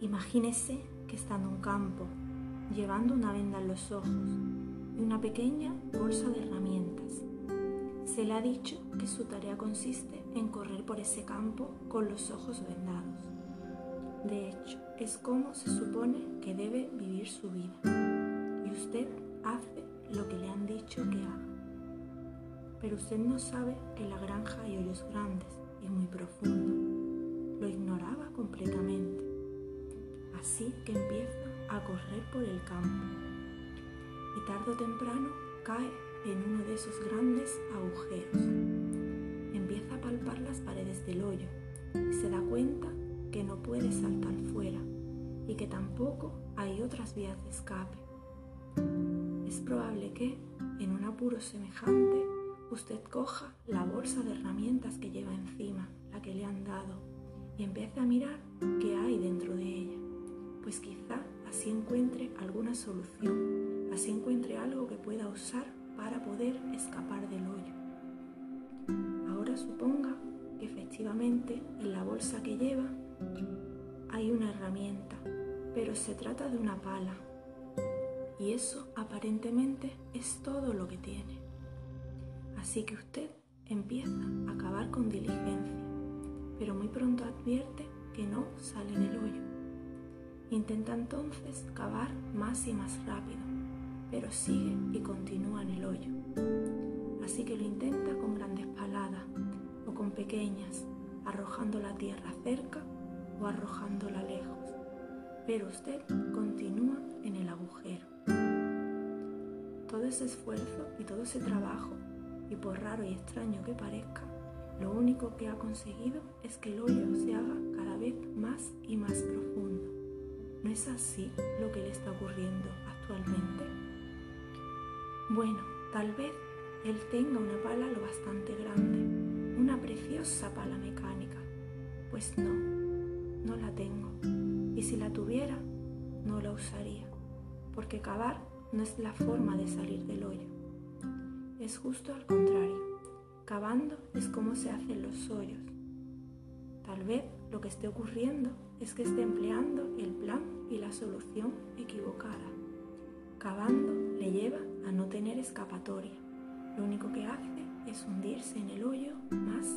Imagínese que está en un campo, llevando una venda en los ojos y una pequeña bolsa de herramientas. Se le ha dicho que su tarea consiste en correr por ese campo con los ojos vendados. De hecho, es como se supone que debe vivir su vida. Y usted hace lo que le han dicho que haga. Pero usted no sabe que la granja hay hoyos grandes y muy profundos. Lo ignoraba completamente. Así que empieza a correr por el campo. Y tarde o temprano cae en uno de esos grandes agujeros. Empieza a palpar las paredes del hoyo y se da cuenta que no puede saltar fuera y que tampoco hay otras vías de escape. Es probable que, en un apuro semejante, usted coja la bolsa de herramientas que lleva encima, la que le han dado, y empiece a mirar qué hay dentro de ella, pues quizá así encuentre alguna solución, así encuentre algo que pueda usar para poder escapar del hoyo. Ahora suponga que efectivamente en la bolsa que lleva hay una herramienta, pero se trata de una pala. Y eso aparentemente es todo lo que tiene. Así que usted empieza a cavar con diligencia, pero muy pronto advierte que no sale del hoyo. Intenta entonces cavar más y más rápido, pero sigue y continúa en el hoyo. Así que lo intenta con grandes paladas o con pequeñas, arrojando la tierra cerca o arrojándola lejos, pero usted continúa en el agujero. Todo ese esfuerzo y todo ese trabajo, y por raro y extraño que parezca, lo único que ha conseguido es que el hoyo se haga cada vez más y más profundo. ¿No es así lo que le está ocurriendo actualmente? Bueno, tal vez él tenga una pala lo bastante grande, una preciosa pala mecánica. Pues no, no la tengo. Y si la tuviera, no la usaría, porque cavar no es la forma de salir del hoyo. Es justo al contrario. Cavando es como se hacen los hoyos. Tal vez lo que esté ocurriendo es que esté empleando el plan y la solución equivocada. Cavando le lleva a no tener escapatoria. Lo único que hace es hundirse en el hoyo más.